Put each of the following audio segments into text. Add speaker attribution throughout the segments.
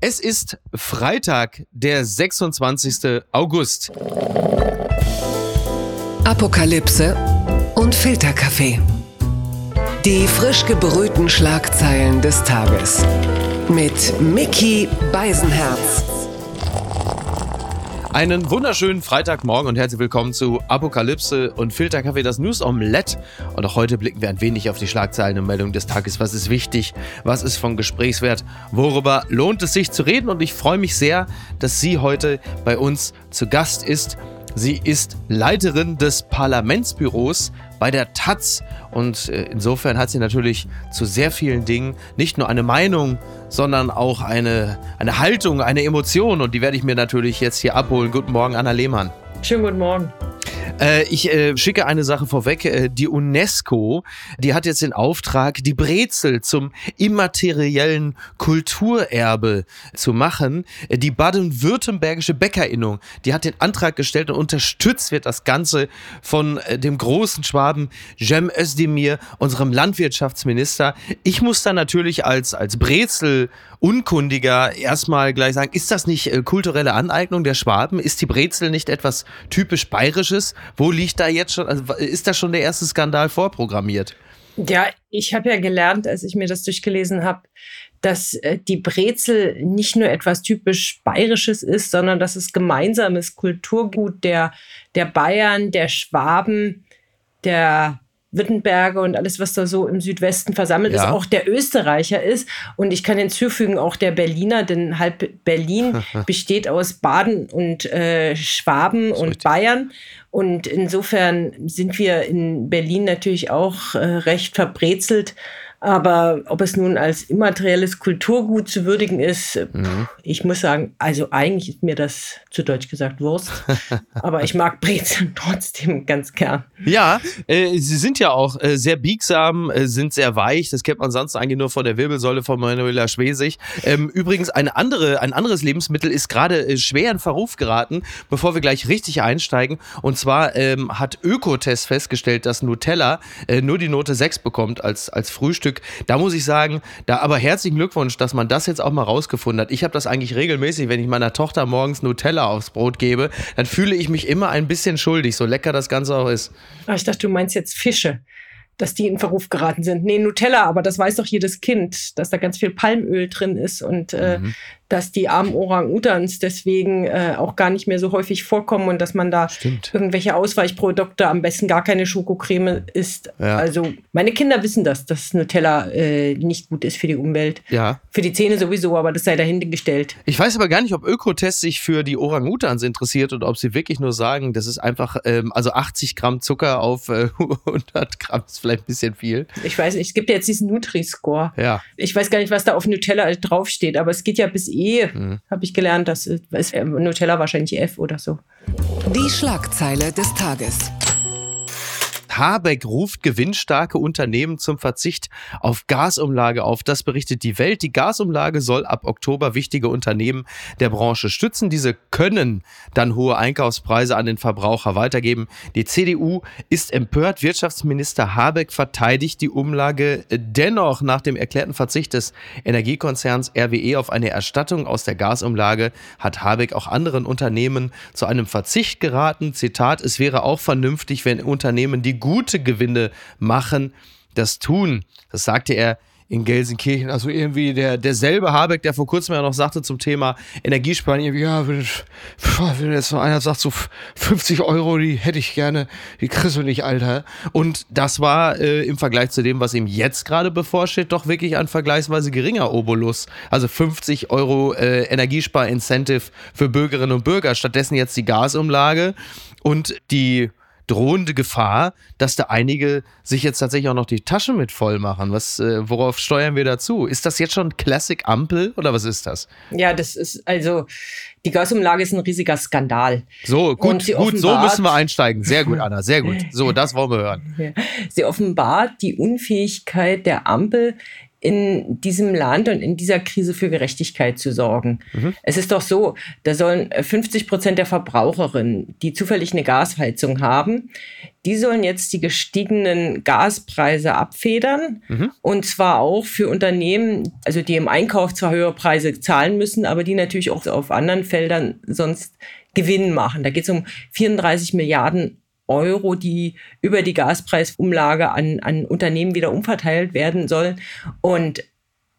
Speaker 1: Es ist Freitag, der 26. August.
Speaker 2: Apokalypse und Filterkaffee. Die frisch gebrühten Schlagzeilen des Tages. Mit Mickey Beisenherz.
Speaker 1: Einen wunderschönen Freitagmorgen und herzlich willkommen zu Apokalypse und Filterkaffee, das News Omelette. Und auch heute blicken wir ein wenig auf die Schlagzeilen und Meldungen des Tages. Was ist wichtig? Was ist von Gesprächswert? Worüber lohnt es sich zu reden? Und ich freue mich sehr, dass sie heute bei uns zu Gast ist. Sie ist Leiterin des Parlamentsbüros bei der Taz und äh, insofern hat sie natürlich zu sehr vielen Dingen nicht nur eine Meinung, sondern auch eine, eine Haltung, eine Emotion und die werde ich mir natürlich jetzt hier abholen. Guten Morgen, Anna Lehmann.
Speaker 3: Schönen guten Morgen.
Speaker 1: Äh, ich äh, schicke eine Sache vorweg. Äh, die UNESCO, die hat jetzt den Auftrag, die Brezel zum immateriellen Kulturerbe zu machen. Äh, die baden-württembergische Bäckerinnung, die hat den Antrag gestellt und unterstützt wird das Ganze von dem großen Schwaben Jem Özdemir, unserem Landwirtschaftsminister. Ich muss da natürlich als, als Brezel Unkundiger erstmal gleich sagen, ist das nicht äh, kulturelle Aneignung der Schwaben? Ist die Brezel nicht etwas typisch Bayerisches? Wo liegt da jetzt schon, also ist da schon der erste Skandal vorprogrammiert?
Speaker 3: Ja, ich habe ja gelernt, als ich mir das durchgelesen habe, dass äh, die Brezel nicht nur etwas typisch Bayerisches ist, sondern dass es gemeinsames Kulturgut der, der Bayern, der Schwaben, der Wittenberge und alles, was da so im Südwesten versammelt ja. ist, auch der Österreicher ist. Und ich kann hinzufügen, auch der Berliner, denn halb Berlin besteht aus Baden und äh, Schwaben und richtig. Bayern. Und insofern sind wir in Berlin natürlich auch äh, recht verbrezelt. Aber ob es nun als immaterielles Kulturgut zu würdigen ist, mhm. ich muss sagen, also eigentlich ist mir das zu Deutsch gesagt Wurst. aber ich mag Brezeln trotzdem ganz gern.
Speaker 1: Ja, äh, sie sind ja auch äh, sehr biegsam, äh, sind sehr weich. Das kennt man sonst eigentlich nur von der Wirbelsäule von Manuela Schwesig. Ähm, übrigens, eine andere, ein anderes Lebensmittel ist gerade äh, schwer in Verruf geraten, bevor wir gleich richtig einsteigen. Und zwar ähm, hat Ökotest festgestellt, dass Nutella äh, nur die Note 6 bekommt als, als Frühstück Stück. Da muss ich sagen, da aber herzlichen Glückwunsch, dass man das jetzt auch mal rausgefunden hat. Ich habe das eigentlich regelmäßig, wenn ich meiner Tochter morgens Nutella aufs Brot gebe, dann fühle ich mich immer ein bisschen schuldig, so lecker das Ganze auch ist.
Speaker 3: Ach, ich dachte, du meinst jetzt Fische dass die in Verruf geraten sind. Nee, Nutella, aber das weiß doch jedes Kind, dass da ganz viel Palmöl drin ist und äh, mhm dass die armen Orang-Utans deswegen äh, auch gar nicht mehr so häufig vorkommen und dass man da Stimmt. irgendwelche Ausweichprodukte, am besten gar keine Schokocreme isst. Ja. Also meine Kinder wissen das, dass Nutella äh, nicht gut ist für die Umwelt. Ja. Für die Zähne sowieso, aber das sei dahingestellt.
Speaker 1: Ich weiß aber gar nicht, ob Ökotest sich für die Orang-Utans interessiert und ob sie wirklich nur sagen, das ist einfach, ähm, also 80 Gramm Zucker auf äh, 100 Gramm ist vielleicht ein bisschen viel.
Speaker 3: Ich weiß nicht, es gibt ja jetzt diesen Nutri-Score. Ja. Ich weiß gar nicht, was da auf Nutella draufsteht, aber es geht ja bis E, mhm. habe ich gelernt. Das ist Nutella wahrscheinlich F oder so.
Speaker 2: Die Schlagzeile des Tages.
Speaker 1: Habeck ruft gewinnstarke Unternehmen zum Verzicht auf Gasumlage auf. Das berichtet die Welt. Die Gasumlage soll ab Oktober wichtige Unternehmen der Branche stützen. Diese können dann hohe Einkaufspreise an den Verbraucher weitergeben. Die CDU ist empört. Wirtschaftsminister Habeck verteidigt die Umlage dennoch nach dem erklärten Verzicht des Energiekonzerns RWE auf eine Erstattung aus der Gasumlage hat Habeck auch anderen Unternehmen zu einem Verzicht geraten. Zitat, es wäre auch vernünftig, wenn Unternehmen, die gute Gewinne machen, das tun. Das sagte er in Gelsenkirchen. Also irgendwie der, derselbe Habeck, der vor kurzem ja noch sagte zum Thema Energiesparen, irgendwie, ja, wenn, wenn jetzt so einer sagt, so 50 Euro, die hätte ich gerne, die kriegst du nicht, Alter. Und das war äh, im Vergleich zu dem, was ihm jetzt gerade bevorsteht, doch wirklich ein vergleichsweise geringer Obolus. Also 50 Euro äh, Energiespar-Incentive für Bürgerinnen und Bürger. Stattdessen jetzt die Gasumlage und die drohende Gefahr, dass da einige sich jetzt tatsächlich auch noch die Taschen mit voll machen. Was, äh, worauf steuern wir dazu? Ist das jetzt schon Classic Ampel oder was ist das?
Speaker 3: Ja, das ist also die Gasumlage ist ein riesiger Skandal.
Speaker 1: So, gut, gut, so müssen wir einsteigen. Sehr gut, Anna, sehr gut. So, das wollen wir hören.
Speaker 3: Sie offenbart die Unfähigkeit der Ampel, in diesem Land und in dieser Krise für Gerechtigkeit zu sorgen. Mhm. Es ist doch so, da sollen 50 Prozent der Verbraucherinnen, die zufällig eine Gasheizung haben, die sollen jetzt die gestiegenen Gaspreise abfedern. Mhm. Und zwar auch für Unternehmen, also die im Einkauf zwar höhere Preise zahlen müssen, aber die natürlich auch auf anderen Feldern sonst Gewinn machen. Da geht es um 34 Milliarden Euro, die über die Gaspreisumlage an, an Unternehmen wieder umverteilt werden sollen. Und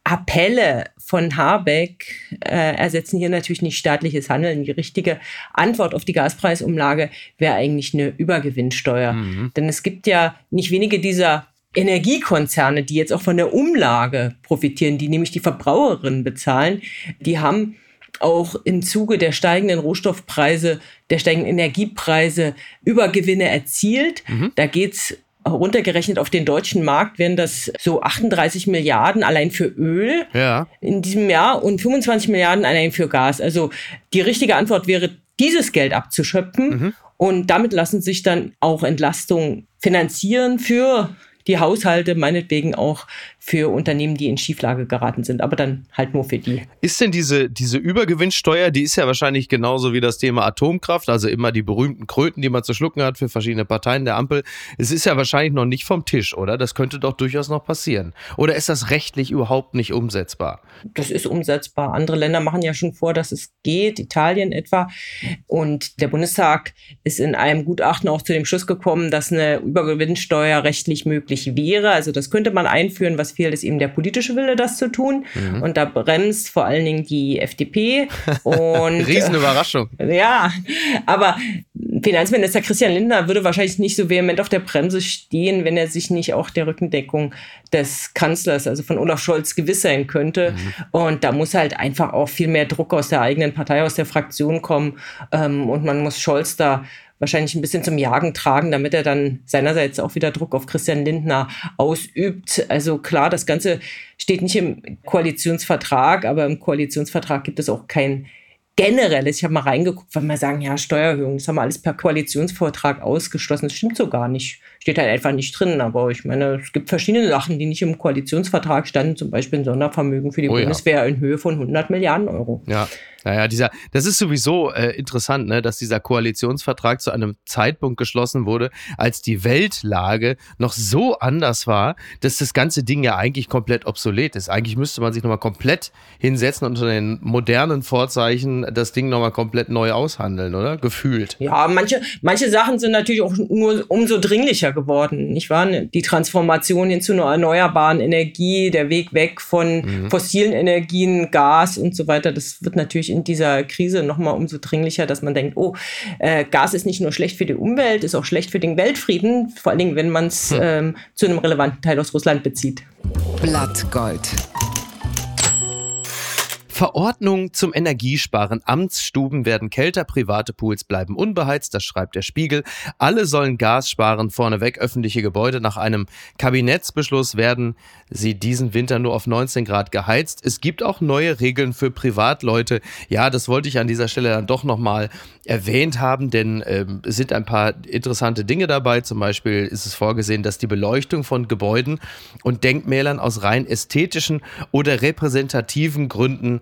Speaker 3: Appelle von Habeck äh, ersetzen hier natürlich nicht staatliches Handeln. Die richtige Antwort auf die Gaspreisumlage wäre eigentlich eine Übergewinnsteuer. Mhm. Denn es gibt ja nicht wenige dieser Energiekonzerne, die jetzt auch von der Umlage profitieren, die nämlich die Verbraucherinnen bezahlen, die haben auch im Zuge der steigenden Rohstoffpreise, der steigenden Energiepreise Übergewinne erzielt. Mhm. Da geht's runtergerechnet auf den deutschen Markt wären das so 38 Milliarden allein für Öl ja. in diesem Jahr und 25 Milliarden allein für Gas. Also die richtige Antwort wäre, dieses Geld abzuschöpfen. Mhm. Und damit lassen sich dann auch Entlastungen finanzieren für die Haushalte, meinetwegen auch für Unternehmen, die in Schieflage geraten sind, aber dann halt nur für die.
Speaker 1: Ist denn diese, diese Übergewinnsteuer, die ist ja wahrscheinlich genauso wie das Thema Atomkraft, also immer die berühmten Kröten, die man zu schlucken hat für verschiedene Parteien der Ampel. Es ist ja wahrscheinlich noch nicht vom Tisch, oder? Das könnte doch durchaus noch passieren. Oder ist das rechtlich überhaupt nicht umsetzbar?
Speaker 3: Das ist umsetzbar. Andere Länder machen ja schon vor, dass es geht, Italien etwa. Und der Bundestag ist in einem Gutachten auch zu dem Schluss gekommen, dass eine Übergewinnsteuer rechtlich möglich wäre. Also das könnte man einführen, was fehlt, ist eben der politische Wille, das zu tun. Mhm. Und da bremst vor allen Dingen die FDP. Und,
Speaker 1: Riesenüberraschung.
Speaker 3: Äh, ja, aber Finanzminister Christian Lindner würde wahrscheinlich nicht so vehement auf der Bremse stehen, wenn er sich nicht auch der Rückendeckung des Kanzlers, also von Olaf Scholz, gewiss sein könnte. Mhm. Und da muss halt einfach auch viel mehr Druck aus der eigenen Partei, aus der Fraktion kommen. Ähm, und man muss Scholz da wahrscheinlich ein bisschen zum Jagen tragen, damit er dann seinerseits auch wieder Druck auf Christian Lindner ausübt. Also klar, das Ganze steht nicht im Koalitionsvertrag, aber im Koalitionsvertrag gibt es auch kein generelles, ich habe mal reingeguckt, weil wir sagen, ja, Steuererhöhung, das haben wir alles per Koalitionsvertrag ausgeschlossen. Das stimmt so gar nicht. Steht halt einfach nicht drin. Aber ich meine, es gibt verschiedene Sachen, die nicht im Koalitionsvertrag standen, zum Beispiel ein Sondervermögen für die oh, Bundeswehr ja. in Höhe von 100 Milliarden Euro.
Speaker 1: Ja, naja, dieser, das ist sowieso äh, interessant, ne, dass dieser Koalitionsvertrag zu einem Zeitpunkt geschlossen wurde, als die Weltlage noch so anders war, dass das ganze Ding ja eigentlich komplett obsolet ist. Eigentlich müsste man sich nochmal komplett hinsetzen und unter den modernen Vorzeichen das Ding nochmal komplett neu aushandeln, oder? Gefühlt.
Speaker 3: Ja, manche, manche Sachen sind natürlich auch nur umso dringlicher geworden, nicht wahr? Die Transformation hin zu einer erneuerbaren Energie, der Weg weg von mhm. fossilen Energien, Gas und so weiter, das wird natürlich in dieser Krise nochmal umso dringlicher, dass man denkt, oh, äh, Gas ist nicht nur schlecht für die Umwelt, ist auch schlecht für den Weltfrieden, vor allen Dingen, wenn man es hm. ähm, zu einem relevanten Teil aus Russland bezieht.
Speaker 2: Blattgold.
Speaker 1: Verordnung zum Energiesparen. Amtsstuben werden kälter, private Pools bleiben unbeheizt, das schreibt der Spiegel. Alle sollen Gas sparen. Vorneweg öffentliche Gebäude. Nach einem Kabinettsbeschluss werden sie diesen Winter nur auf 19 Grad geheizt. Es gibt auch neue Regeln für Privatleute. Ja, das wollte ich an dieser Stelle dann doch nochmal erwähnt haben, denn äh, es sind ein paar interessante Dinge dabei. Zum Beispiel ist es vorgesehen, dass die Beleuchtung von Gebäuden und Denkmälern aus rein ästhetischen oder repräsentativen Gründen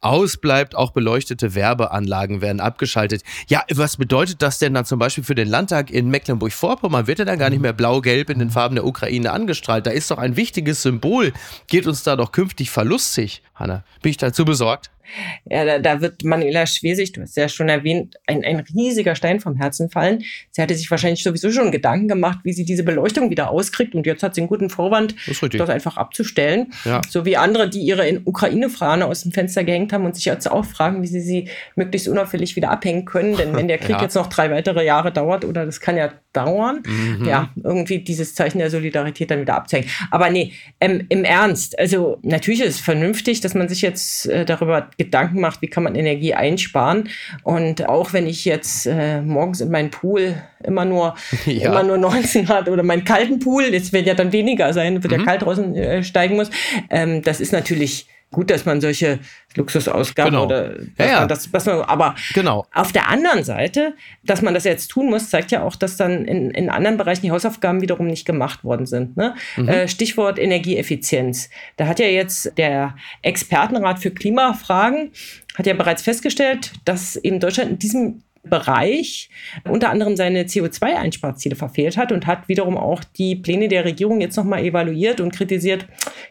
Speaker 1: ausbleibt. Auch beleuchtete Werbeanlagen werden abgeschaltet. Ja, was bedeutet das denn dann zum Beispiel für den Landtag in Mecklenburg-Vorpommern? Wird er dann gar nicht mehr blau-gelb in den Farben der Ukraine angestrahlt? Da ist doch ein wichtiges Symbol. Geht uns da doch künftig verlustig, Hanna? Bin ich dazu besorgt?
Speaker 3: Ja, da, da wird Manuela Schwesig, du hast ja schon erwähnt, ein, ein riesiger Stein vom Herzen fallen. Sie hatte sich wahrscheinlich sowieso schon Gedanken gemacht, wie sie diese Beleuchtung wieder auskriegt. Und jetzt hat sie einen guten Vorwand, das, das einfach abzustellen. Ja. So wie andere, die ihre Ukraine-Fahne aus dem Fenster gehängt haben und sich jetzt auch fragen, wie sie sie möglichst unauffällig wieder abhängen können. Denn wenn der Krieg ja. jetzt noch drei weitere Jahre dauert, oder das kann ja dauern, mhm. ja, irgendwie dieses Zeichen der Solidarität dann wieder abzeigen. Aber nee, ähm, im Ernst, also natürlich ist es vernünftig, dass man sich jetzt äh, darüber Gedanken macht, wie kann man Energie einsparen. Und auch wenn ich jetzt äh, morgens in meinen Pool immer nur, ja. immer nur 19 Grad oder meinen kalten Pool, jetzt wird ja dann weniger sein, wird mhm. ja kalt draußen äh, steigen muss, ähm, das ist natürlich gut, dass man solche Luxusausgaben
Speaker 1: Genau.
Speaker 3: oder
Speaker 1: Ja, ja.
Speaker 3: Man das, dass man, aber
Speaker 1: Genau.
Speaker 3: auf der anderen Seite, dass man das jetzt tun muss, zeigt ja auch, dass dann in, in anderen Bereichen die Hausaufgaben wiederum nicht gemacht worden sind. Ne? Äh, Stichwort Energieeffizienz. Da hat ja jetzt der Expertenrat für Klimafragen hat ja bereits festgestellt, dass eben Deutschland in diesem Bereich unter anderem seine CO2-Einsparziele verfehlt hat und hat wiederum auch die Pläne der Regierung jetzt nochmal evaluiert und kritisiert,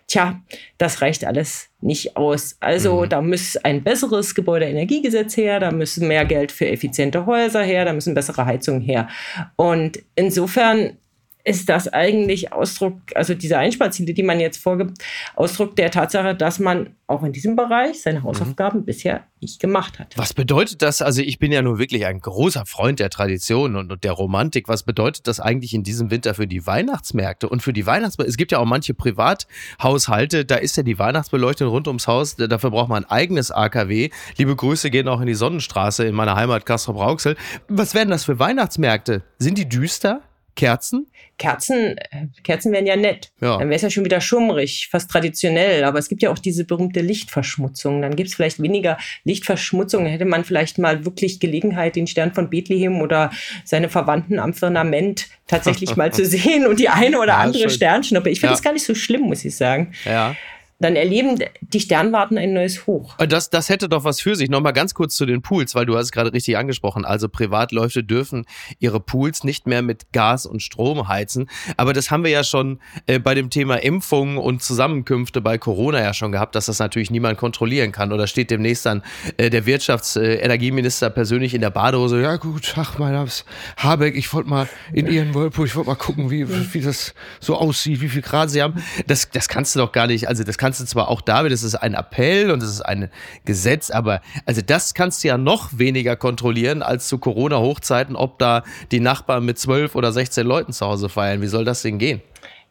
Speaker 3: tja, das reicht alles nicht aus. Also da muss ein besseres Gebäudeenergiegesetz her, da müssen mehr Geld für effiziente Häuser her, da müssen bessere Heizungen her. Und insofern ist das eigentlich Ausdruck, also diese Einsparziele, die man jetzt vorgibt, Ausdruck der Tatsache, dass man auch in diesem Bereich seine Hausaufgaben bisher nicht gemacht hat.
Speaker 1: Was bedeutet das? Also ich bin ja nun wirklich ein großer Freund der Tradition und, und der Romantik. Was bedeutet das eigentlich in diesem Winter für die Weihnachtsmärkte und für die Weihnachtsmärkte? Es gibt ja auch manche Privathaushalte, da ist ja die Weihnachtsbeleuchtung rund ums Haus, da- dafür braucht man ein eigenes AKW. Liebe Grüße gehen auch in die Sonnenstraße in meiner Heimat Castrop-Rauxel. Was werden das für Weihnachtsmärkte? Sind die düster? Kerzen?
Speaker 3: Kerzen, Kerzen wären ja nett.
Speaker 1: Ja.
Speaker 3: Dann wäre es ja schon wieder schummrig, fast traditionell. Aber es gibt ja auch diese berühmte Lichtverschmutzung. Dann gibt es vielleicht weniger Lichtverschmutzung. Dann hätte man vielleicht mal wirklich Gelegenheit, den Stern von Bethlehem oder seine Verwandten am Firmament tatsächlich mal zu sehen und die eine oder
Speaker 1: Ja,
Speaker 3: andere
Speaker 1: schön.
Speaker 3: Sternschnuppe. Ich finde
Speaker 1: Ja.
Speaker 3: es gar nicht so schlimm, muss ich sagen.
Speaker 1: Ja.
Speaker 3: Dann erleben die Sternwarten ein neues Hoch.
Speaker 1: Das, das hätte doch was für sich. Nochmal ganz kurz zu den Pools, weil du hast es gerade richtig angesprochen. Also Privatläufe dürfen ihre Pools nicht mehr mit Gas und Strom heizen. Aber das haben wir ja schon äh, bei dem Thema Impfungen und Zusammenkünfte bei Corona ja schon gehabt, dass das natürlich niemand kontrollieren kann. Oder steht demnächst dann äh, der Wirtschafts-Energieminister persönlich in der Badehose. Ja gut, ach mein Name ist Habeck, ich wollte mal in Ihren Whirlpool, ich wollte mal gucken, wie, wie das so aussieht, wie viel Grad Sie haben. Das, das kannst du doch gar nicht, also das kannst du zwar auch da, das ist ein Appell und das ist ein Gesetz, aber also das kannst du ja noch weniger kontrollieren als zu Corona-Hochzeiten, ob da die Nachbarn mit zwölf oder 16 Leuten zu Hause feiern. Wie soll das denn gehen?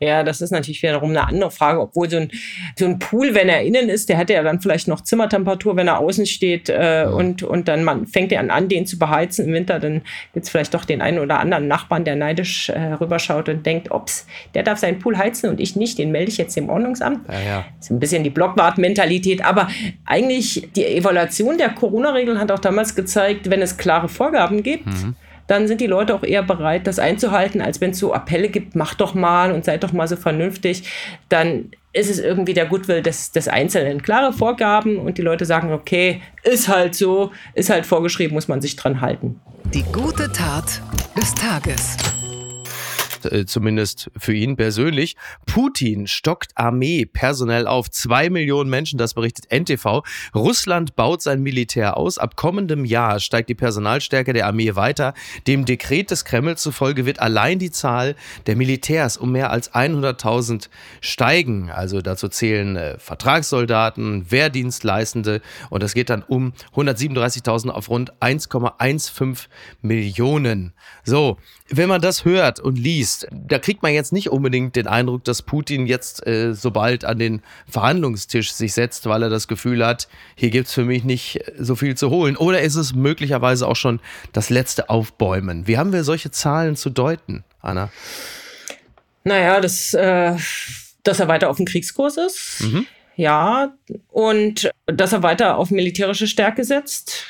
Speaker 3: Ja, das ist natürlich wiederum eine andere Frage, obwohl so ein, so ein Pool, wenn er innen ist, der hat ja dann vielleicht noch Zimmertemperatur, wenn er außen steht äh, und, und dann man, fängt er an, an, den zu beheizen im Winter, dann gibt es vielleicht doch den einen oder anderen Nachbarn, der neidisch äh, rüberschaut und denkt, ups, der darf seinen Pool heizen und ich nicht, den melde ich jetzt dem Ordnungsamt.
Speaker 1: Ja, ja.
Speaker 3: Das ist ein bisschen die Blockwart-Mentalität, aber eigentlich die Evaluation der Corona-Regeln hat auch damals gezeigt, wenn es klare Vorgaben gibt, dann sind die Leute auch eher bereit, das einzuhalten, als wenn es so Appelle gibt, macht doch mal und seid doch mal so vernünftig. Dann ist es irgendwie der Goodwill des, des Einzelnen. Klare Vorgaben und die Leute sagen, okay, ist halt so, ist halt vorgeschrieben, muss man sich dran halten.
Speaker 2: Die gute Tat des Tages.
Speaker 1: Äh, zumindest für ihn persönlich. Putin stockt Armee personell auf. Zwei Millionen Menschen, das berichtet NTV. Russland baut sein Militär aus. Ab kommendem Jahr steigt die Personalstärke der Armee weiter. Dem Dekret des Kreml zufolge wird allein die Zahl der Militärs um mehr als 100.000 steigen. Also dazu zählen äh, Vertragssoldaten, Wehrdienstleistende und das geht dann um 137.000 auf rund 1,15 Millionen. So, wenn man das hört und liest, da kriegt man jetzt nicht unbedingt den Eindruck, dass Putin jetzt äh, sobald an den Verhandlungstisch sich setzt, weil er das Gefühl hat, hier gibt's für mich nicht so viel zu holen. Oder ist es möglicherweise auch schon das letzte Aufbäumen? Wie haben wir solche Zahlen zu deuten, Anna?
Speaker 3: Naja, das, äh, dass er weiter auf dem Kriegskurs ist.
Speaker 1: Mhm.
Speaker 3: Ja, und dass er weiter auf militärische Stärke setzt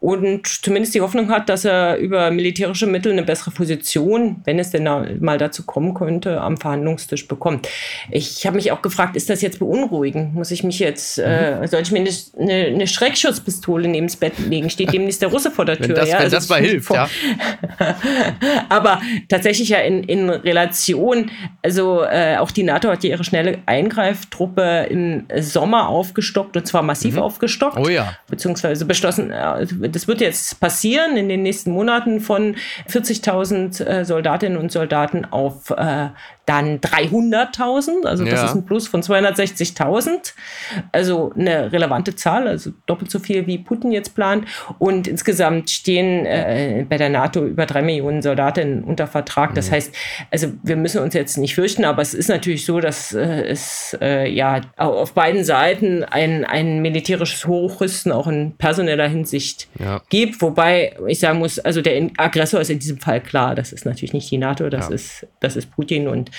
Speaker 3: und zumindest die Hoffnung hat, dass er über militärische Mittel eine bessere Position, wenn es denn da mal dazu kommen könnte, am Verhandlungstisch bekommt. Ich habe mich auch gefragt, ist das jetzt beunruhigend? Muss ich mich jetzt, äh, soll ich mir eine, eine, eine Schreckschutzpistole neben das Bett legen? Steht demnächst der Russe vor der Tür?
Speaker 1: Wenn das,
Speaker 3: ja,
Speaker 1: wenn
Speaker 3: also
Speaker 1: das mal hilft, ja.
Speaker 3: aber tatsächlich ja in, in Relation, also äh, auch die NATO hat ja ihre schnelle Eingreiftruppe im Sommer aufgestockt und zwar massiv aufgestockt.
Speaker 1: Oh ja.
Speaker 3: Beziehungsweise beschlossen, äh, das wird jetzt passieren in den nächsten Monaten von 40.000 äh, Soldatinnen und Soldaten auf äh, dann 300.000. Also das
Speaker 1: Ja.
Speaker 3: ist ein Plus von 260.000. Also eine relevante Zahl, also doppelt so viel wie Putin jetzt plant. Und insgesamt stehen äh, bei der NATO über drei Millionen Soldatinnen unter Vertrag. Das heißt, also wir müssen uns jetzt nicht fürchten, aber es ist natürlich so, dass äh, es äh, ja auf beiden Seiten ein, ein militärisches Hochrüsten auch in personeller Hinsicht
Speaker 1: Ja.
Speaker 3: gibt. Wobei ich sagen muss, also der Aggressor ist in diesem Fall klar. Das ist natürlich nicht die NATO, das
Speaker 1: Ja.
Speaker 3: ist das ist Putin und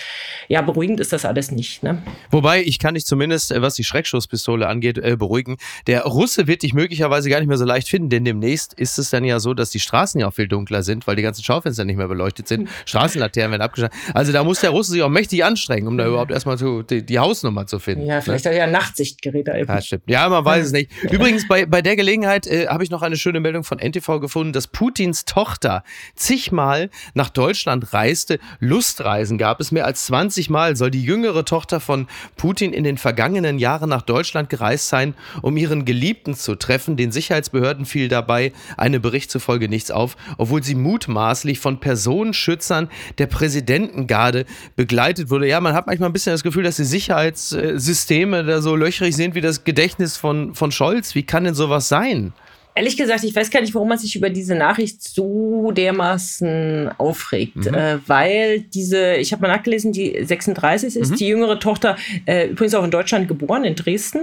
Speaker 3: ja, beruhigend ist das alles nicht. Ne?
Speaker 1: Wobei, ich kann dich zumindest, äh, was die Schreckschusspistole angeht, äh, beruhigen. Der Russe wird dich möglicherweise gar nicht mehr so leicht finden, denn demnächst ist es dann ja so, dass die Straßen ja auch viel dunkler sind, weil die ganzen Schaufenster nicht mehr beleuchtet sind. Straßenlaternen werden abgeschaltet. Also da muss der Russe sich auch mächtig anstrengen, um da überhaupt erstmal zu, die, die Hausnummer zu finden.
Speaker 3: Ja, vielleicht ne? hat er ja Nachtsichtgeräte.
Speaker 1: Ja, stimmt. Ja, man weiß es nicht. Übrigens, bei, bei der Gelegenheit äh, habe ich noch eine schöne Meldung von NTV gefunden, dass Putins Tochter zigmal nach Deutschland reiste. Lustreisen gab es mehr als 20 Mal, soll die jüngere Tochter von Putin in den vergangenen Jahren nach Deutschland gereist sein, um ihren Geliebten zu treffen. Den Sicherheitsbehörden fiel dabei einem Bericht zufolge nichts auf, obwohl sie mutmaßlich von Personenschützern der Präsidentengarde begleitet wurde. Ja, man hat manchmal ein bisschen das Gefühl, dass die Sicherheitssysteme da so löchrig sind wie das Gedächtnis von, von Scholz. Wie kann denn sowas sein?
Speaker 3: Ehrlich gesagt, ich weiß gar nicht, warum man sich über diese Nachricht so dermaßen aufregt. Mhm. Äh, weil diese, ich habe mal nachgelesen, die 36 ist mhm. die jüngere Tochter, äh, übrigens auch in Deutschland geboren, in Dresden.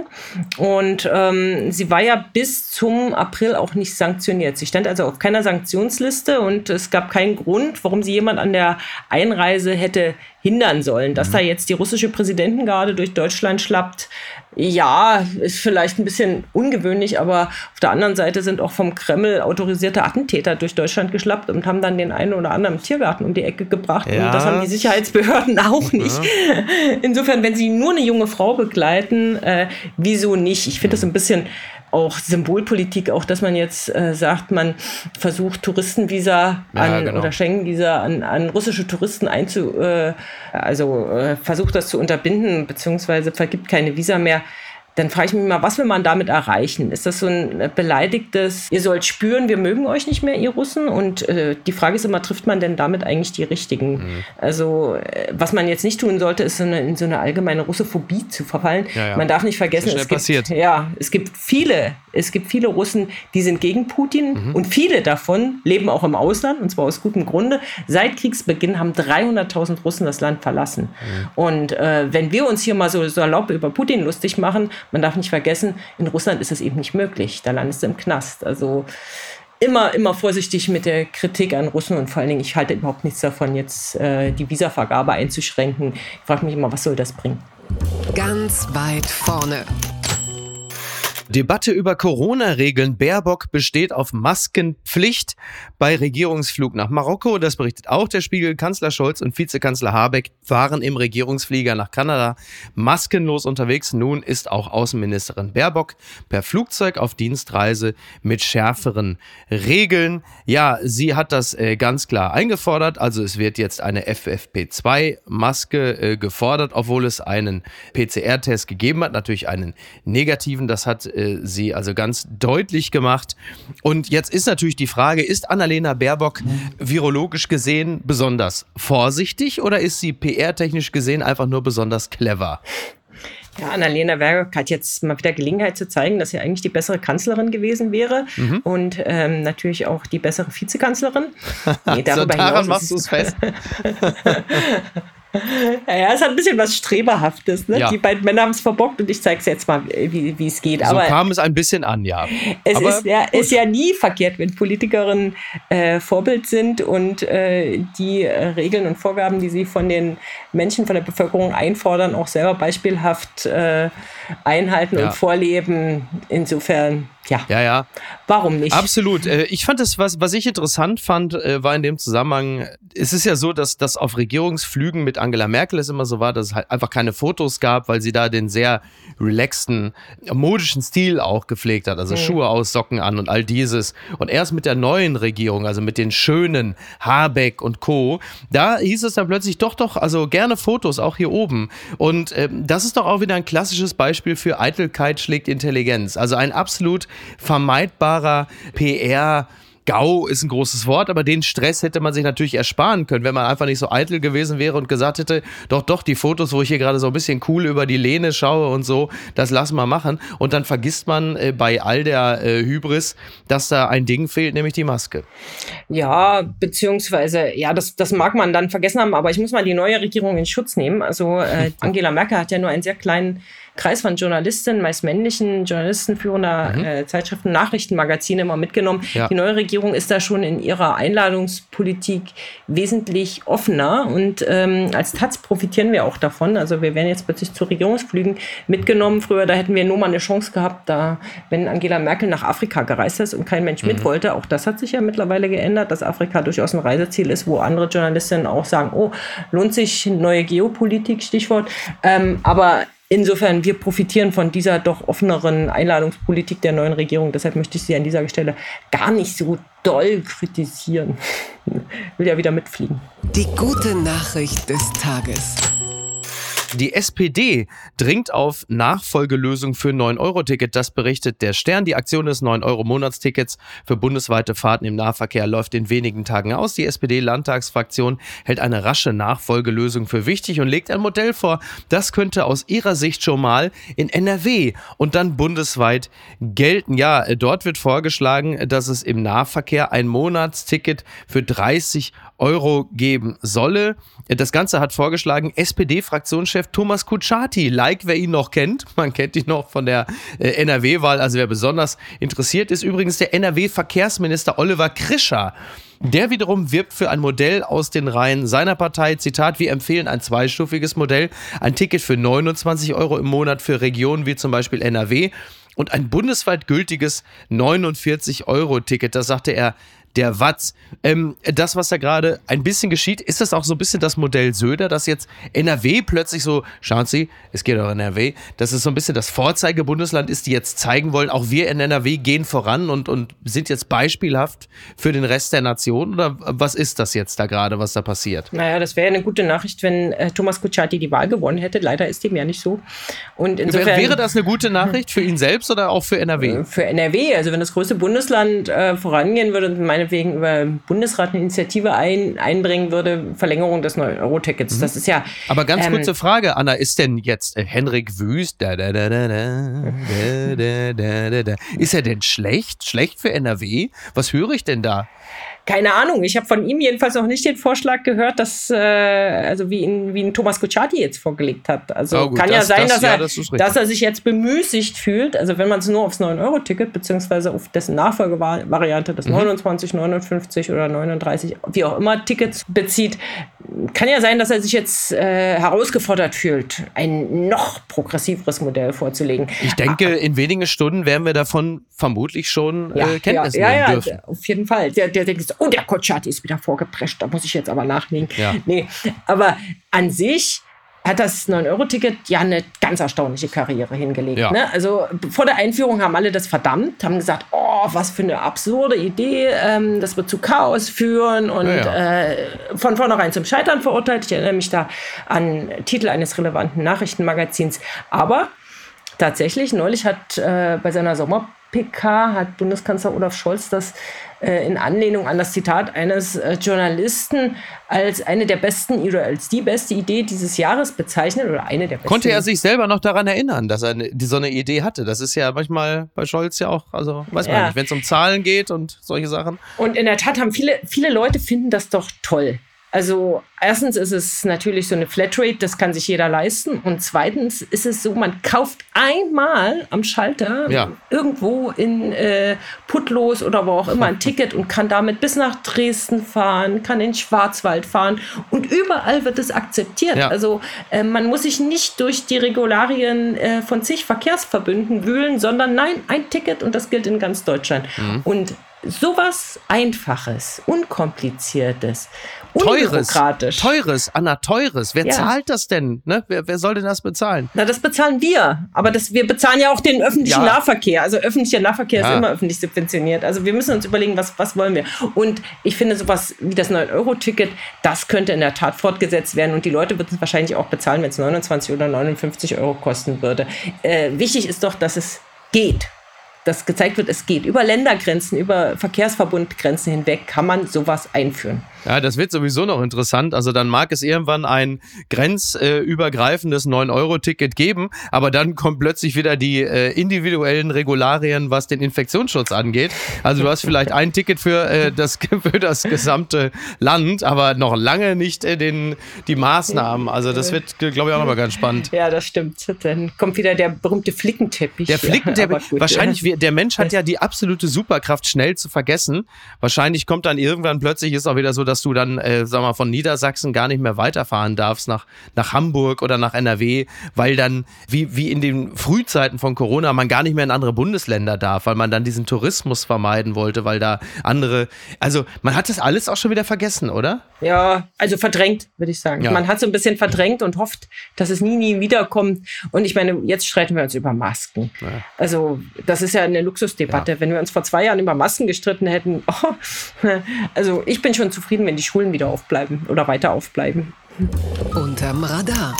Speaker 3: Und ähm, sie war ja bis zum April auch nicht sanktioniert. Sie stand also auf keiner Sanktionsliste und es gab keinen Grund, warum sie jemand an der Einreise hätte hindern sollen. Dass mhm. da jetzt die russische Präsidentengarde durch Deutschland schlappt, ja, ist vielleicht ein bisschen ungewöhnlich, aber auf der anderen Seite sind auch vom Kreml autorisierte Attentäter durch Deutschland geschlappt und haben dann den einen oder anderen Tiergarten um die Ecke gebracht. Ja. Und das haben die Sicherheitsbehörden auch nicht. Ja. Insofern, wenn sie nur eine junge Frau begleiten, äh, wieso nicht? Ich finde das ein bisschen auch Symbolpolitik, auch dass man jetzt äh, sagt, man versucht Touristenvisa an, ja, genau. oder Schengenvisa an, an russische Touristen einzu, äh, also äh, versucht das zu unterbinden, beziehungsweise vergibt keine Visa mehr dann frage ich mich mal, was will man damit erreichen? Ist das so ein beleidigtes, ihr sollt spüren, wir mögen euch nicht mehr, ihr Russen? Und äh, die Frage ist immer, trifft man denn damit eigentlich die Richtigen? Mhm. Also, äh, was man jetzt nicht tun sollte, ist so eine, in so eine allgemeine Russophobie zu verfallen. Ja, ja. Man darf nicht vergessen, es gibt, ja, es gibt viele, es gibt viele Russen, die sind gegen Putin mhm. und viele davon leben auch im Ausland und zwar aus gutem Grunde. Seit Kriegsbeginn haben 300.000 Russen das Land verlassen. Mhm. Und äh, wenn wir uns hier mal so salopp über Putin lustig machen, man darf nicht vergessen, in Russland ist es eben nicht möglich. Da landest du im Knast. Also immer, immer vorsichtig mit der Kritik an Russen und vor allen Dingen, ich halte überhaupt nichts davon, jetzt äh, die Visavergabe einzuschränken. Ich frage mich immer, was soll das bringen?
Speaker 2: Ganz weit vorne.
Speaker 1: Debatte über Corona-Regeln. Baerbock besteht auf Maskenpflicht bei Regierungsflug nach Marokko. Das berichtet auch der Spiegel. Kanzler Scholz und Vizekanzler Habeck waren im Regierungsflieger nach Kanada maskenlos unterwegs. Nun ist auch Außenministerin Baerbock per Flugzeug auf Dienstreise mit schärferen Regeln. Ja, sie hat das äh, ganz klar eingefordert. Also es wird jetzt eine FFP2-Maske äh, gefordert, obwohl es einen PCR-Test gegeben hat. Natürlich einen negativen. Das hat äh, sie also ganz deutlich gemacht. Und jetzt ist natürlich die Frage, ist Annalena Baerbock virologisch gesehen besonders vorsichtig oder ist sie PR-technisch gesehen einfach nur besonders clever?
Speaker 3: Ja, Annalena Baerbock hat jetzt mal wieder Gelegenheit zu zeigen, dass sie eigentlich die bessere Kanzlerin gewesen wäre mhm. und ähm, natürlich auch die bessere Vizekanzlerin.
Speaker 1: Nee, darüber so, daran machst du es fest.
Speaker 3: Ja, es hat ein bisschen was Streberhaftes. Ne? Ja. Die beiden Männer haben es verbockt und ich zeige es jetzt mal, wie es geht.
Speaker 1: So Aber kam es ein bisschen an, ja.
Speaker 3: Es Aber ist, ja, ist ja nie verkehrt, wenn Politikerinnen äh, Vorbild sind und äh, die äh, Regeln und Vorgaben, die sie von den Menschen, von der Bevölkerung einfordern, auch selber beispielhaft äh, einhalten ja. und vorleben. Insofern ja.
Speaker 1: Ja, ja.
Speaker 3: Warum nicht?
Speaker 1: Absolut. Äh, ich fand es, was, was ich interessant fand, äh, war in dem Zusammenhang, es ist ja so, dass das auf Regierungsflügen mit Angela Merkel es immer so war, dass es halt einfach keine Fotos gab, weil sie da den sehr relaxten, modischen Stil auch gepflegt hat. Also mhm. Schuhe aus, Socken an und all dieses. Und erst mit der neuen Regierung, also mit den schönen Habeck und Co., da hieß es dann plötzlich doch, doch, also gerne Fotos, auch hier oben. Und äh, das ist doch auch wieder ein klassisches Beispiel für Eitelkeit schlägt Intelligenz. Also ein absolut vermeidbarer PR- GAU ist ein großes Wort, aber den Stress hätte man sich natürlich ersparen können, wenn man einfach nicht so eitel gewesen wäre und gesagt hätte, doch, doch, die Fotos, wo ich hier gerade so ein bisschen cool über die Lehne schaue und so, das lassen wir machen. Und dann vergisst man äh, bei all der äh, Hybris, dass da ein Ding fehlt, nämlich die Maske.
Speaker 3: Ja, beziehungsweise, ja, das, das mag man dann vergessen haben, aber ich muss mal die neue Regierung in Schutz nehmen. Also äh, Angela Merkel hat ja nur einen sehr kleinen Kreis von Journalistinnen, meist männlichen Journalisten führender mhm. äh, Zeitschriften, Nachrichtenmagazine immer mitgenommen. Ja. Die neue Regierung ist da schon in ihrer Einladungspolitik wesentlich offener und ähm, als Taz profitieren wir auch davon. Also wir werden jetzt plötzlich zu Regierungsflügen mitgenommen. Früher, da hätten wir nur mal eine Chance gehabt, da, wenn Angela Merkel nach Afrika gereist ist und kein Mensch mhm. mit wollte. Auch das hat sich ja mittlerweile geändert, dass Afrika durchaus ein Reiseziel ist, wo andere Journalistinnen auch sagen, oh, lohnt sich neue Geopolitik, Stichwort. Ähm, aber Insofern, wir profitieren von dieser doch offeneren Einladungspolitik der neuen Regierung. Deshalb möchte ich sie an dieser Stelle gar nicht so doll kritisieren. Will ja wieder mitfliegen.
Speaker 2: Die gute Nachricht des Tages.
Speaker 1: Die SPD dringt auf Nachfolgelösung für 9-Euro-Ticket. Das berichtet der Stern. Die Aktion des 9-Euro-Monatstickets für bundesweite Fahrten im Nahverkehr läuft in wenigen Tagen aus. Die SPD-Landtagsfraktion hält eine rasche Nachfolgelösung für wichtig und legt ein Modell vor. Das könnte aus ihrer Sicht schon mal in NRW und dann bundesweit gelten. Ja, dort wird vorgeschlagen, dass es im Nahverkehr ein Monatsticket für 30 Euro geben solle. Das Ganze hat vorgeschlagen SPD-Fraktionschef Thomas Kutschaty. Like, wer ihn noch kennt. Man kennt ihn noch von der äh, NRW-Wahl. Also wer besonders interessiert ist, übrigens der NRW-Verkehrsminister Oliver Krischer. Der wiederum wirbt für ein Modell aus den Reihen seiner Partei. Zitat, wir empfehlen ein zweistufiges Modell, ein Ticket für 29 Euro im Monat für Regionen wie zum Beispiel NRW und ein bundesweit gültiges 49-Euro-Ticket. Das sagte er der Watz. Ähm, das, was da gerade ein bisschen geschieht, ist das auch so ein bisschen das Modell Söder, dass jetzt NRW plötzlich so, schauen Sie, es geht auch NRW, dass es so ein bisschen das Vorzeigebundesland ist, die jetzt zeigen wollen, auch wir in NRW gehen voran und, und sind jetzt beispielhaft für den Rest der Nation? Oder was ist das jetzt da gerade, was da passiert?
Speaker 3: Naja, das wäre eine gute Nachricht, wenn äh, Thomas Kutschaty die Wahl gewonnen hätte. Leider ist dem ja nicht so.
Speaker 1: Und insofern, wäre das eine gute Nachricht für ihn selbst oder auch für NRW?
Speaker 3: Äh, für NRW, also wenn das größte Bundesland äh, vorangehen würde und meine meinetwegen über Bundesrat eine Initiative ein, einbringen würde, Verlängerung des 9-Euro-Tickets. Mhm. Das ist ja.
Speaker 1: Aber ganz ähm, kurze Frage, Anna, ist denn jetzt äh, Henrik Wüst, da, da, da, da, da, da, da, da, ist er denn schlecht? Schlecht für NRW? Was höre ich denn da?
Speaker 3: Keine Ahnung. Ich habe von ihm jedenfalls noch nicht den Vorschlag gehört, dass, äh, also wie ihn, wie ihn Thomas Kutschaty jetzt vorgelegt hat. Also oh, gut, kann das, ja sein, das, dass, er, ja, das dass er sich jetzt bemüßigt fühlt. Also wenn man es nur aufs 9-Euro-Ticket beziehungsweise auf dessen Nachfolgevariante, das mhm. 29, 59 oder 39, wie auch immer, Tickets bezieht, kann ja sein, dass er sich jetzt äh, herausgefordert fühlt, ein noch progressiveres Modell vorzulegen.
Speaker 1: Ich denke, in wenigen Stunden werden wir davon vermutlich schon ja, äh, Kenntnis ja, nehmen ja, dürfen.
Speaker 3: Ja, auf jeden Fall. Der, der denkt, oh, der Kotschati ist wieder vorgeprescht, da muss ich jetzt aber nachlegen. Ja. Nee, aber an sich hat das 9-Euro-Ticket ja eine ganz erstaunliche Karriere hingelegt. Ja. Ne? Also vor der Einführung haben alle das verdammt, haben gesagt, oh, was für eine absurde Idee, ähm, das wird zu Chaos führen und ja, ja. Äh, von vornherein zum Scheitern verurteilt. Ich erinnere mich da an Titel eines relevanten Nachrichtenmagazins. Aber tatsächlich, neulich hat äh, bei seiner Sommer-PK hat Bundeskanzler Olaf Scholz das äh, in Anlehnung an das Zitat eines äh, Journalisten als eine der besten oder als die beste Idee dieses Jahres bezeichnet oder eine der besten.
Speaker 1: Konnte er sich selber noch daran erinnern, dass er eine, so eine Idee hatte? Das ist ja manchmal bei Scholz ja auch, also weiß man ja. nicht, wenn es um Zahlen geht und solche Sachen.
Speaker 3: Und in der Tat haben viele, viele Leute finden das doch toll. Also erstens ist es natürlich so eine Flatrate, das kann sich jeder leisten. Und zweitens ist es so, man kauft einmal am Schalter ja. irgendwo in äh, Putlos oder wo auch immer ein Ticket und kann damit bis nach Dresden fahren, kann in Schwarzwald fahren und überall wird es akzeptiert. Ja. Also äh, man muss sich nicht durch die Regularien äh, von zig Verkehrsverbünden wühlen, sondern nein, ein Ticket und das gilt in ganz Deutschland. Mhm. Und sowas Einfaches, Unkompliziertes,
Speaker 1: Teures, teures, Anna, teures. Wer ja. zahlt das denn? Ne? Wer, wer soll denn das bezahlen?
Speaker 3: Na, das bezahlen wir. Aber das, wir bezahlen ja auch den öffentlichen ja. Nahverkehr. Also öffentlicher Nahverkehr ja. ist immer öffentlich subventioniert. Also wir müssen uns überlegen, was, was wollen wir. Und ich finde sowas wie das 9-Euro-Ticket, das könnte in der Tat fortgesetzt werden. Und die Leute würden es wahrscheinlich auch bezahlen, wenn es 29 oder 59 Euro kosten würde. Äh, wichtig ist doch, dass es geht dass gezeigt wird, es geht. Über Ländergrenzen, über Verkehrsverbundgrenzen hinweg kann man sowas einführen.
Speaker 1: Ja, das wird sowieso noch interessant. Also dann mag es irgendwann ein grenzübergreifendes 9-Euro-Ticket geben, aber dann kommen plötzlich wieder die äh, individuellen Regularien, was den Infektionsschutz angeht. Also du hast vielleicht ein Ticket für, äh, das, für das gesamte Land, aber noch lange nicht äh, den, die Maßnahmen. Also das wird, glaube ich, auch nochmal ganz spannend.
Speaker 3: Ja, das stimmt. Dann kommt wieder der berühmte Flickenteppich.
Speaker 1: Der Flickenteppich. Ja, wahrscheinlich, ja. der Mensch hat ja die absolute Superkraft, schnell zu vergessen. Wahrscheinlich kommt dann irgendwann plötzlich, ist auch wieder so, dass du dann, äh, sag mal, von Niedersachsen gar nicht mehr weiterfahren darfst nach, nach Hamburg oder nach NRW, weil dann, wie, wie in den Frühzeiten von Corona, man gar nicht mehr in andere Bundesländer darf, weil man dann diesen Tourismus vermeiden wollte, weil da andere, also man hat das alles auch schon wieder vergessen, oder?
Speaker 3: Ja, also verdrängt, würde ich sagen. Ja. Man hat so ein bisschen verdrängt und hofft, dass es nie, nie wiederkommt. Und ich meine, jetzt streiten wir uns über Masken. Ja. Also das ist ja eine Luxusdebatte. Ja. Wenn wir uns vor zwei Jahren über Masken gestritten hätten, oh, also ich bin schon zufrieden, wenn die Schulen wieder aufbleiben oder weiter aufbleiben.
Speaker 2: Unterm Radar.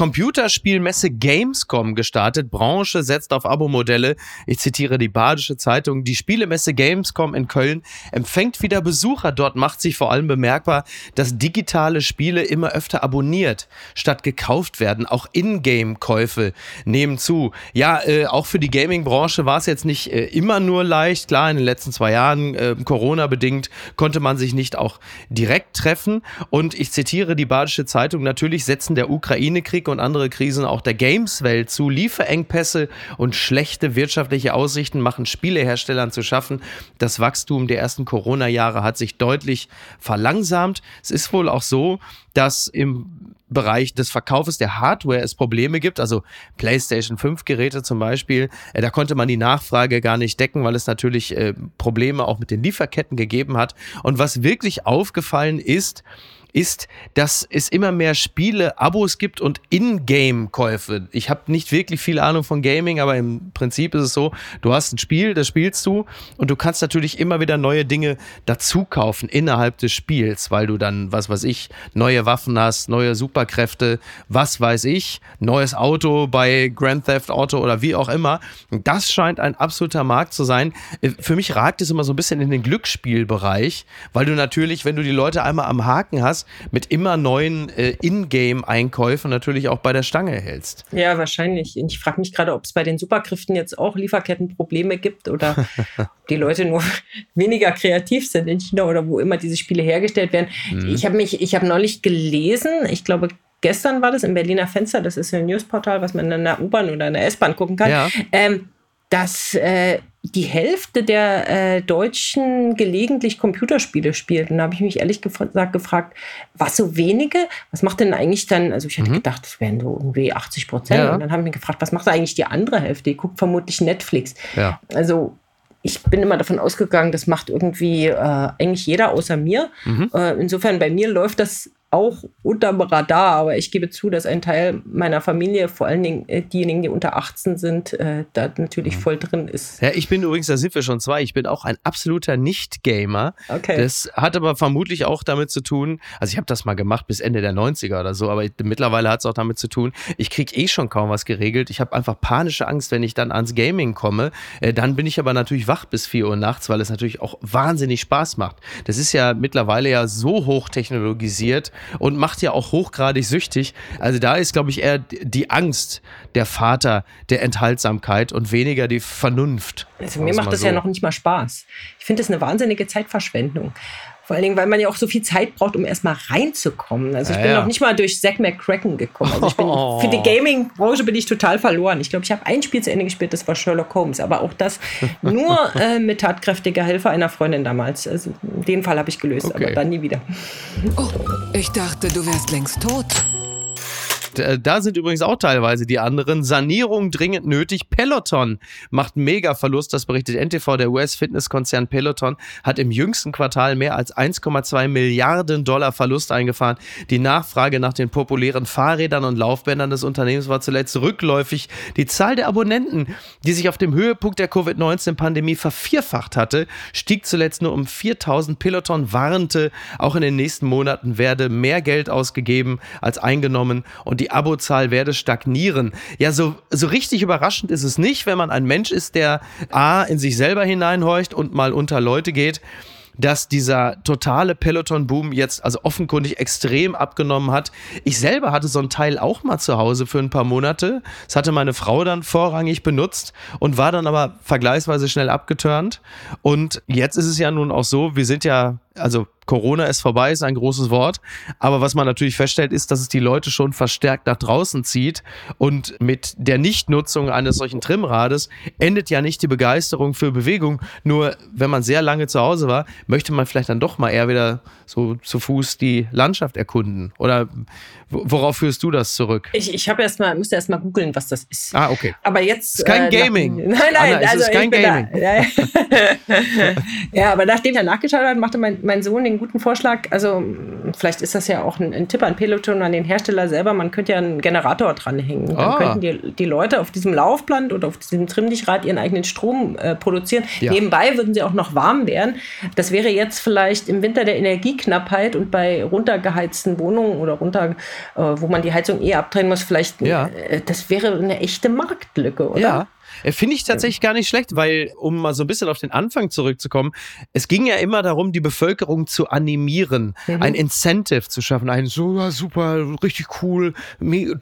Speaker 1: Computerspielmesse Gamescom gestartet. Branche setzt auf Abo-Modelle. Ich zitiere die Badische Zeitung. Die Spielemesse Gamescom in Köln empfängt wieder Besucher. Dort macht sich vor allem bemerkbar, dass digitale Spiele immer öfter abonniert, statt gekauft werden. Auch Ingame-Käufe nehmen zu. Ja, äh, auch für die Gaming-Branche war es jetzt nicht äh, immer nur leicht. Klar, in den letzten zwei Jahren, äh, Corona-bedingt, konnte man sich nicht auch direkt treffen. Und ich zitiere die Badische Zeitung. Natürlich setzen der Ukraine-Krieg und andere Krisen auch der Games-Welt zu. Lieferengpässe und schlechte wirtschaftliche Aussichten machen Spieleherstellern zu schaffen. Das Wachstum der ersten Corona-Jahre hat sich deutlich verlangsamt. Es ist wohl auch so, dass im Bereich des Verkaufes der Hardware es Probleme gibt, also PlayStation 5 Geräte zum Beispiel, äh, da konnte man die Nachfrage gar nicht decken, weil es natürlich äh, Probleme auch mit den Lieferketten gegeben hat. Und was wirklich aufgefallen ist, ist, dass es immer mehr Spiele, Abos gibt und In-Game-Käufe. Ich habe nicht wirklich viel Ahnung von Gaming, aber im Prinzip ist es so, du hast ein Spiel, das spielst du und du kannst natürlich immer wieder neue Dinge dazu kaufen innerhalb des Spiels, weil du dann, was weiß ich, neue Waffen hast, neue Superkräfte, was weiß ich, neues Auto bei Grand Theft Auto oder wie auch immer. Das scheint ein absoluter Markt zu sein. Für mich ragt es immer so ein bisschen in den Glücksspielbereich, weil du natürlich, wenn du die Leute einmal am Haken hast, mit immer neuen äh, Ingame-Einkäufen natürlich auch bei der Stange hältst.
Speaker 3: Ja, wahrscheinlich. Ich frage mich gerade, ob es bei den Superkräften jetzt auch Lieferkettenprobleme gibt oder die Leute nur weniger kreativ sind in China oder wo immer diese Spiele hergestellt werden. Mhm. Ich habe mich, ich habe neulich gelesen, ich glaube, gestern war das im Berliner Fenster, das ist ein Newsportal, was man in der U-Bahn oder in der S-Bahn gucken kann. Ja. Ähm, dass äh, die Hälfte der äh, Deutschen gelegentlich Computerspiele spielt. Und da habe ich mich ehrlich gesagt gefragt, was so wenige? Was macht denn eigentlich dann, also ich hätte mhm. gedacht, das wären so irgendwie 80 Prozent. Ja. Und dann habe ich mich gefragt, was macht eigentlich die andere Hälfte? Die guckt vermutlich Netflix. Ja. Also ich bin immer davon ausgegangen, das macht irgendwie äh, eigentlich jeder außer mir. Mhm. Äh, insofern bei mir läuft das auch unterm Radar, aber ich gebe zu, dass ein Teil meiner Familie, vor allen Dingen äh, diejenigen, die unter 18 sind, äh, da natürlich mhm. voll drin ist.
Speaker 1: Ja, ich bin übrigens, da sind wir schon zwei, ich bin auch ein absoluter Nicht-Gamer. Okay. Das hat aber vermutlich auch damit zu tun, also ich habe das mal gemacht bis Ende der 90er oder so, aber mittlerweile hat es auch damit zu tun, ich kriege eh schon kaum was geregelt. Ich habe einfach panische Angst, wenn ich dann ans Gaming komme. Äh, dann bin ich aber natürlich wach bis 4 Uhr nachts, weil es natürlich auch wahnsinnig Spaß macht. Das ist ja mittlerweile ja so hochtechnologisiert, und macht ja auch hochgradig süchtig. Also da ist, glaube ich, eher die Angst der Vater der Enthaltsamkeit und weniger die Vernunft.
Speaker 3: Also mir macht das so. ja noch nicht mal Spaß. Ich finde das eine wahnsinnige Zeitverschwendung. Vor allen Dingen, weil man ja auch so viel Zeit braucht, um erstmal reinzukommen. Also ich ja, bin ja. noch nicht mal durch Zack McCracken gekommen. Also bin, oh. Für die Gaming-Branche bin ich total verloren. Ich glaube, ich habe ein Spiel zu Ende gespielt, das war Sherlock Holmes. Aber auch das nur äh, mit tatkräftiger Hilfe einer Freundin damals. Also den Fall habe ich gelöst, okay. aber dann nie wieder.
Speaker 2: Oh, ich dachte, du wärst längst tot.
Speaker 1: Äh, da sind übrigens auch teilweise die anderen. Sanierung dringend nötig. Peloton macht mega Verlust. Das berichtet NTV. Der US-Fitnesskonzern Peloton hat im jüngsten Quartal mehr als 1,2 Milliarden Dollar Verlust eingefahren. Die Nachfrage nach den populären Fahrrädern und Laufbändern des Unternehmens war zuletzt rückläufig. Die Zahl der Abonnenten, die sich auf dem Höhepunkt der Covid-19-Pandemie vervierfacht hatte, stieg zuletzt nur um 4000. Peloton warnte, auch in den nächsten Monaten werde mehr Geld ausgegeben als eingenommen und die Abozahl werde stagnieren. Ja, so, so richtig überraschend ist es nicht, wenn man ein Mensch ist, der A, in sich selber hineinhorcht und mal unter Leute geht dass dieser totale Peloton-Boom jetzt also offenkundig extrem abgenommen hat. Ich selber hatte so ein Teil auch mal zu Hause für ein paar Monate. Das hatte meine Frau dann vorrangig benutzt und war dann aber vergleichsweise schnell abgeturnt. Und jetzt ist es ja nun auch so, wir sind ja also Corona ist vorbei, ist ein großes Wort. Aber was man natürlich feststellt, ist, dass es die Leute schon verstärkt nach draußen zieht. Und mit der Nichtnutzung eines solchen Trimrades endet ja nicht die Begeisterung für Bewegung. Nur wenn man sehr lange zu Hause war, möchte man vielleicht dann doch mal eher wieder so zu Fuß die Landschaft erkunden. Oder worauf führst du das zurück?
Speaker 3: Ich, ich habe erst mal, musste erst mal googeln, was das ist.
Speaker 1: Ah, okay.
Speaker 3: Aber jetzt.
Speaker 1: Ist kein äh, Gaming.
Speaker 3: Nach, nein, nein,
Speaker 1: Anna,
Speaker 3: also
Speaker 1: es ist kein Gaming.
Speaker 3: Da, ja, ja, aber nachdem er nachgeschaut hat, machte mein, mein Sohn den guten Vorschlag. Also, vielleicht ist das ja auch ein, ein Tipp an Peloton, an den Hersteller selber. Man könnte ja einen Generator dranhängen. Dann
Speaker 1: Ah.
Speaker 3: könnten die, die Leute auf diesem Laufband oder auf diesem Trimmdichrad ihren eigenen Strom äh, produzieren.
Speaker 1: Ja.
Speaker 3: Nebenbei würden sie auch noch warm werden. Das wäre jetzt vielleicht im Winter der Energieknappheit und bei runtergeheizten Wohnungen oder runter, äh, wo man die Heizung eh abdrehen muss, vielleicht,
Speaker 1: Ja.
Speaker 3: äh, das wäre eine echte Marktlücke, oder?
Speaker 1: Ja. Äh, Finde ich tatsächlich gar nicht schlecht, weil, um mal so ein bisschen auf den Anfang zurückzukommen, es ging ja immer darum, die Bevölkerung zu animieren,
Speaker 3: Mhm.
Speaker 1: ein Incentive zu schaffen, ein so ja, super, richtig cool,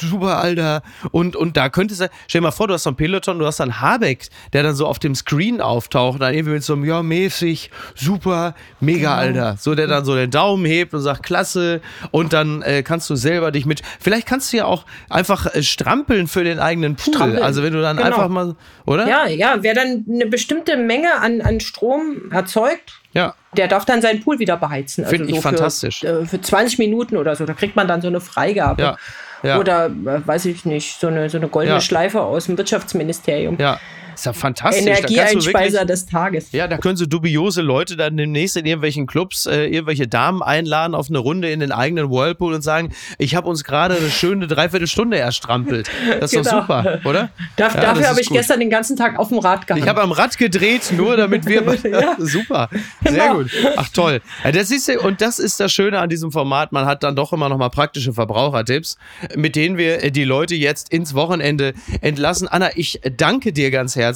Speaker 1: super, Alter. Und, und da könnte es, stell dir mal vor, du hast so ein Peloton, du hast dann Habeck, der dann so auf dem Screen auftaucht, dann irgendwie mit so einem, ja, mäßig, super, mega,
Speaker 3: Genau.
Speaker 1: Alter. So, der dann so den Daumen hebt und sagt, klasse. Und dann äh, kannst du selber dich mit, vielleicht kannst du ja auch einfach äh, strampeln für den eigenen Pool.
Speaker 3: Strampeln.
Speaker 1: Also wenn du dann
Speaker 3: Genau.
Speaker 1: einfach mal, oder?
Speaker 3: Ja, ja, wer dann eine bestimmte Menge an, an Strom erzeugt,
Speaker 1: Ja.
Speaker 3: der darf dann seinen Pool wieder beheizen. Also
Speaker 1: Find ich fantastisch.
Speaker 3: Für, äh, für 20 Minuten oder so. Da kriegt man dann so eine Freigabe.
Speaker 1: Ja. Ja.
Speaker 3: Oder, äh, weiß ich nicht, so eine, so eine goldene. Schleife aus dem Wirtschaftsministerium.
Speaker 1: Ja, ist ja fantastisch.
Speaker 3: Energieeinspeiser des Tages.
Speaker 1: ja, da können so dubiose Leute dann demnächst in irgendwelchen Clubs äh, irgendwelche Damen einladen auf eine Runde in den eigenen Whirlpool und sagen, ich habe uns gerade eine schöne Dreiviertelstunde erstrampelt. Das ist doch
Speaker 3: Genau.
Speaker 1: super, oder?
Speaker 3: Darf,
Speaker 1: Ja,
Speaker 3: dafür habe ich
Speaker 1: gut.
Speaker 3: gestern den ganzen Tag auf dem Rad gehangen.
Speaker 1: Ich habe am Rad gedreht, nur damit wir.
Speaker 3: Ja.
Speaker 1: Super. Sehr
Speaker 3: Genau.
Speaker 1: gut. Ach toll. Ja, das ist, und das ist das Schöne an diesem Format. Man hat dann doch immer noch mal praktische Verbrauchertipps, mit denen wir äh, die Leute jetzt ins Wochenende entlassen. Anna, ich danke dir ganz herzlich.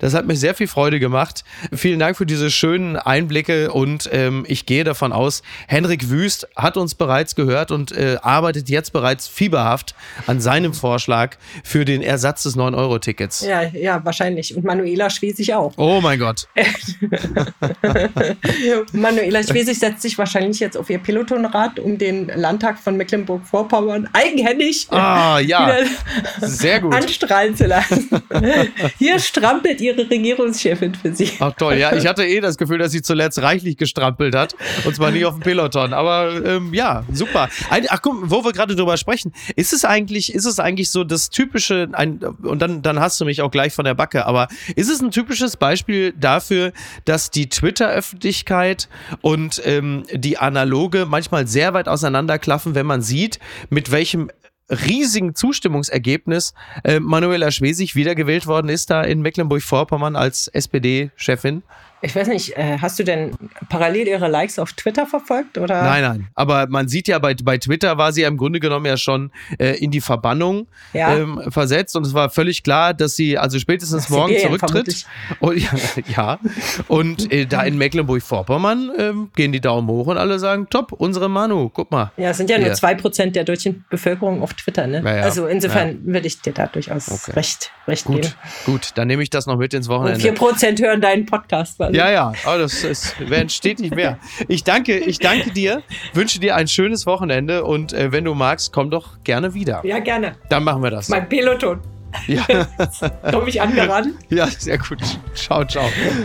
Speaker 1: Das hat mir sehr viel Freude gemacht. Vielen Dank für diese schönen Einblicke und ähm, ich gehe davon aus, Henrik Wüst hat uns bereits gehört und äh, arbeitet jetzt bereits fieberhaft an seinem Vorschlag für den Ersatz des 9-Euro-Tickets.
Speaker 3: ja, ja, wahrscheinlich. Und Manuela Schwesig auch.
Speaker 1: Oh mein Gott.
Speaker 3: Manuela Schwesig setzt sich wahrscheinlich jetzt auf ihr Pelotonrad, um den Landtag von Mecklenburg-Vorpommern eigenhändig
Speaker 1: Ah, ja.
Speaker 3: wieder
Speaker 1: Sehr gut.
Speaker 3: anstrahlen zu lassen. Hier strampelt ihre Regierungschefin für sie.
Speaker 1: Ach toll, ja, ich hatte eh das Gefühl, dass sie zuletzt reichlich gestrampelt hat. Und zwar nicht auf dem Peloton. Aber ähm, ja, super. Ein, ach guck, wo wir gerade drüber sprechen, ist es eigentlich, ist es eigentlich so das typische, ein, und dann, dann hast du mich auch gleich von der Backe, aber ist es ein typisches Beispiel dafür, dass die Twitter-Öffentlichkeit und ähm, die analoge manchmal sehr weit auseinanderklaffen, wenn man sieht, mit welchem riesigen Zustimmungsergebnis äh, Manuela Schwesig wiedergewählt worden ist da in Mecklenburg-Vorpommern als SPD-Chefin.
Speaker 3: Ich weiß nicht, äh, hast du denn parallel ihre Likes auf Twitter verfolgt? Oder?
Speaker 1: Nein, nein. Aber man sieht ja, bei, bei Twitter war sie ja im Grunde genommen ja schon äh, in die Verbannung
Speaker 3: Ja.
Speaker 1: ähm, versetzt. Und es war völlig klar, dass sie also spätestens
Speaker 3: Nach
Speaker 1: morgen
Speaker 3: Sibirien
Speaker 1: zurücktritt. Und, ja, ja. Und äh, da in Mecklenburg-Vorpommern ähm, gehen die Daumen hoch und alle sagen, top, unsere Manu, guck mal.
Speaker 3: Ja, es sind ja nur zwei Prozent der deutschen Bevölkerung auf Twitter, ne?
Speaker 1: Ja.
Speaker 3: Also insofern würde ich dir da durchaus
Speaker 1: Okay.
Speaker 3: recht, recht
Speaker 1: Gut,
Speaker 3: geben.
Speaker 1: gut, dann nehme ich das noch mit ins
Speaker 3: Und
Speaker 1: Wochenende.
Speaker 3: vier Prozent hören deinen Podcast. Also.
Speaker 1: Ja, ja, aber das, das werden stetig mehr. Ich danke, ich danke dir, wünsche dir ein schönes Wochenende und äh, wenn du magst, komm doch gerne wieder.
Speaker 3: ja, gerne.
Speaker 1: Dann machen wir das.
Speaker 3: Mein Peloton.
Speaker 1: Ja,
Speaker 3: Komm ich angeraten?
Speaker 1: ja, sehr gut. Ciao, ciao.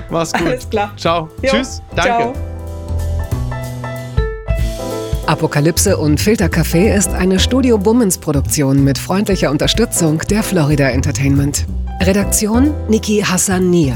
Speaker 1: Mach's gut.
Speaker 3: Alles klar.
Speaker 1: Ciao.
Speaker 3: Jo,
Speaker 1: Tschüss. Danke.
Speaker 3: Ciao.
Speaker 2: Apokalypse und Filtercafé ist eine Studio Bummens Produktion mit freundlicher Unterstützung der Florida Entertainment. Redaktion Niki Hassania.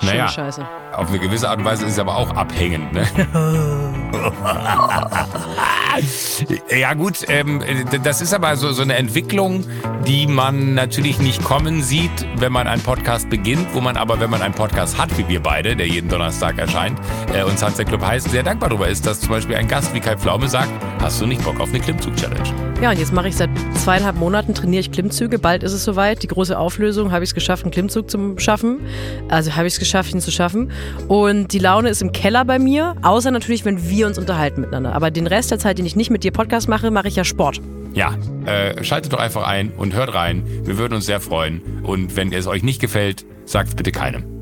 Speaker 4: Schöne
Speaker 5: Naja.
Speaker 4: Scheiße.
Speaker 5: Auf eine gewisse Art und Weise ist es aber auch abhängend. Ne? ja gut, ähm, das ist aber so, so eine Entwicklung, die man natürlich nicht kommen sieht, wenn man einen Podcast beginnt, wo man aber, wenn man einen Podcast hat, wie wir beide, der jeden Donnerstag erscheint, äh, und Sunset Club heißt, sehr dankbar darüber ist, dass zum Beispiel ein Gast wie Kai Pflaume sagt, hast du nicht Bock auf eine Klimmzug-Challenge?
Speaker 4: Ja, und jetzt mache ich seit zweieinhalb Monaten, trainiere ich Klimmzüge. Bald ist es soweit. Die große Auflösung, habe ich es geschafft, einen Klimmzug zu schaffen. Also habe ich es geschafft, ihn zu schaffen. Und die Laune ist im Keller bei mir, außer natürlich, wenn wir uns unterhalten miteinander. Aber den Rest der Zeit, den ich nicht mit dir Podcast mache, mache ich ja Sport.
Speaker 5: Ja, äh, schaltet doch einfach ein und hört rein. Wir würden uns sehr freuen. Und wenn es euch nicht gefällt, sagt bitte keinem.